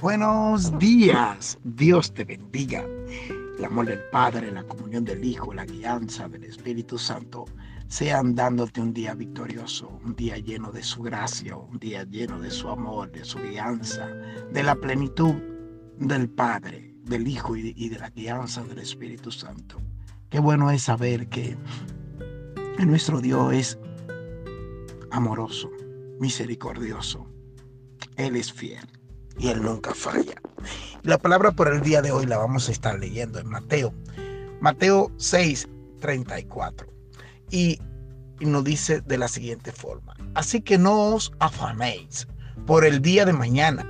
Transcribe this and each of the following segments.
Buenos días, Dios te bendiga. El amor del Padre, la comunión del Hijo, la guianza del Espíritu Santo sean dándote un día victorioso, un día lleno de su gracia, un día lleno de su amor, de su guianza, de la plenitud del Padre, del Hijo y de la guianza del Espíritu Santo. Qué bueno es saber que nuestro Dios es amoroso, misericordioso. Él es fiel y Él nunca falla. La palabra por el día de hoy la vamos a estar leyendo en Mateo. Mateo 6, 34. Y, y nos dice de la siguiente forma. Así que no os afanéis por el día de mañana,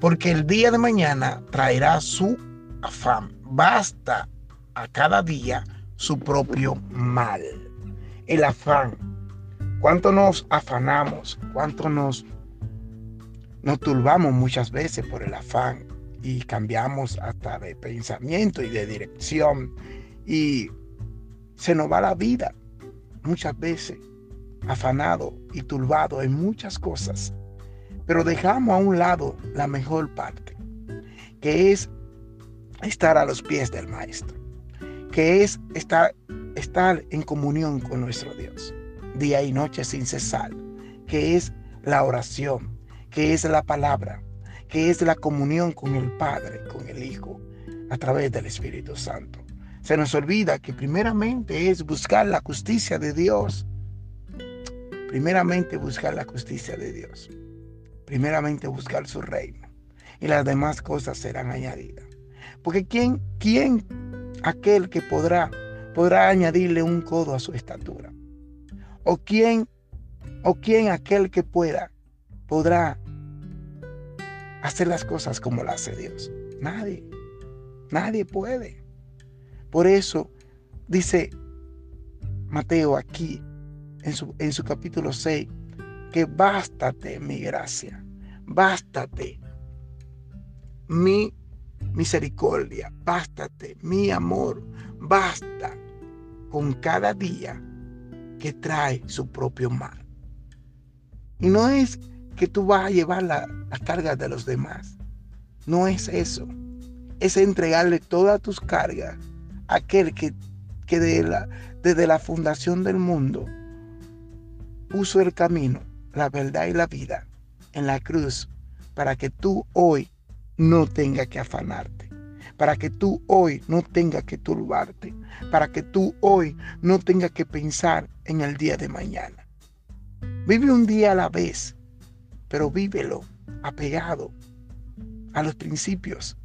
porque el día de mañana traerá su afán. Basta a cada día su propio mal. El afán. ¿Cuánto nos afanamos? ¿Cuánto nos nos turbamos muchas veces por el afán y cambiamos hasta de pensamiento y de dirección. Y se nos va la vida muchas veces afanado y turbado en muchas cosas, pero dejamos a un lado la mejor parte, que es estar a los pies del Maestro, que es estar, estar en comunión con nuestro Dios, día y noche sin cesar, que es la oración, que es la palabra, que es la comunión con el Padre, con el Hijo, a través del Espíritu Santo. Se nos olvida que primeramente es buscar la justicia de Dios. Primeramente buscar la justicia de Dios. Primeramente buscar su reino. Y las demás cosas serán añadidas. Porque ¿quién, quién aquel que podrá, podrá añadirle un codo a su estatura? ¿O quién, o quién aquel que pueda podrá hacer las cosas como las hace Dios. Nadie, nadie puede. Por eso dice Mateo aquí en su, en su capítulo 6 que bástate mi gracia, bástate mi misericordia, bástate mi amor, basta con cada día que trae su propio mal. Y no es que tú vas a llevar la, carga de los demás. No es eso. Es entregarle todas tus cargas a aquel que, que la, desde la fundación del mundo puso el camino, la verdad y la vida en la cruz para que tú hoy no tengas que afanarte, para que tú hoy no tengas que turbarte, para que tú hoy no tengas que pensar en el día de mañana. Vive un día a la vez pero vívelo apegado a los principios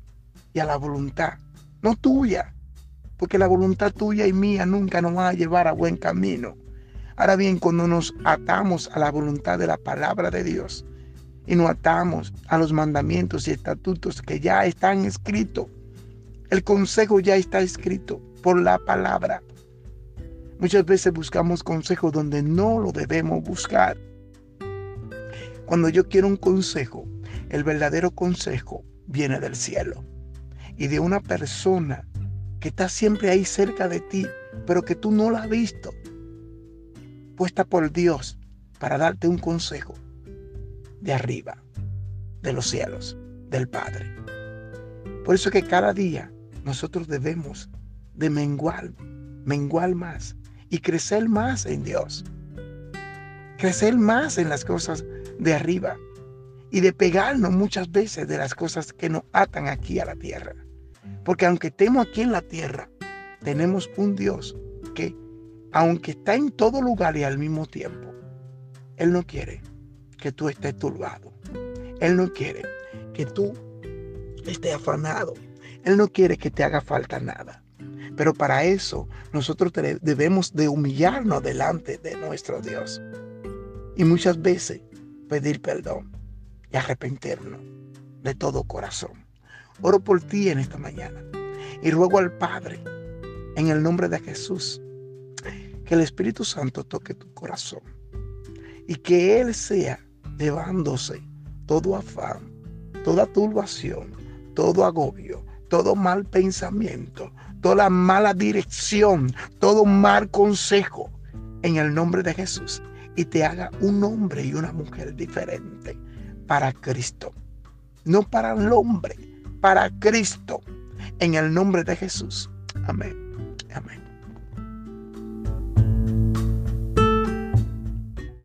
y a la voluntad, no tuya, porque la voluntad tuya y mía nunca nos va a llevar a buen camino. Ahora bien, cuando nos atamos a la voluntad de la palabra de Dios y nos atamos a los mandamientos y estatutos que ya están escritos, el consejo ya está escrito por la palabra. Muchas veces buscamos consejos donde no lo debemos buscar. Cuando yo quiero un consejo, el verdadero consejo viene del cielo y de una persona que está siempre ahí cerca de ti, pero que tú no la has visto, puesta por Dios para darte un consejo de arriba, de los cielos, del Padre. Por eso que cada día nosotros debemos de menguar, menguar más y crecer más en Dios. Crecer más en las cosas de arriba y de pegarnos muchas veces de las cosas que nos atan aquí a la tierra. Porque aunque estemos aquí en la tierra, tenemos un Dios que, aunque está en todo lugar y al mismo tiempo, Él no quiere que tú estés turbado. Él no quiere que tú estés afanado. Él no quiere que te haga falta nada. Pero para eso nosotros debemos de humillarnos delante de nuestro Dios. Y muchas veces pedir perdón y arrepentirnos de todo corazón. Oro por ti en esta mañana y ruego al Padre, en el nombre de Jesús, que el Espíritu Santo toque tu corazón y que Él sea llevándose todo afán, toda turbación, todo agobio, todo mal pensamiento, toda mala dirección, todo mal consejo, en el nombre de Jesús y te haga un hombre y una mujer diferente para Cristo. no para el hombre, para Cristo, en el nombre de Jesús. Amén.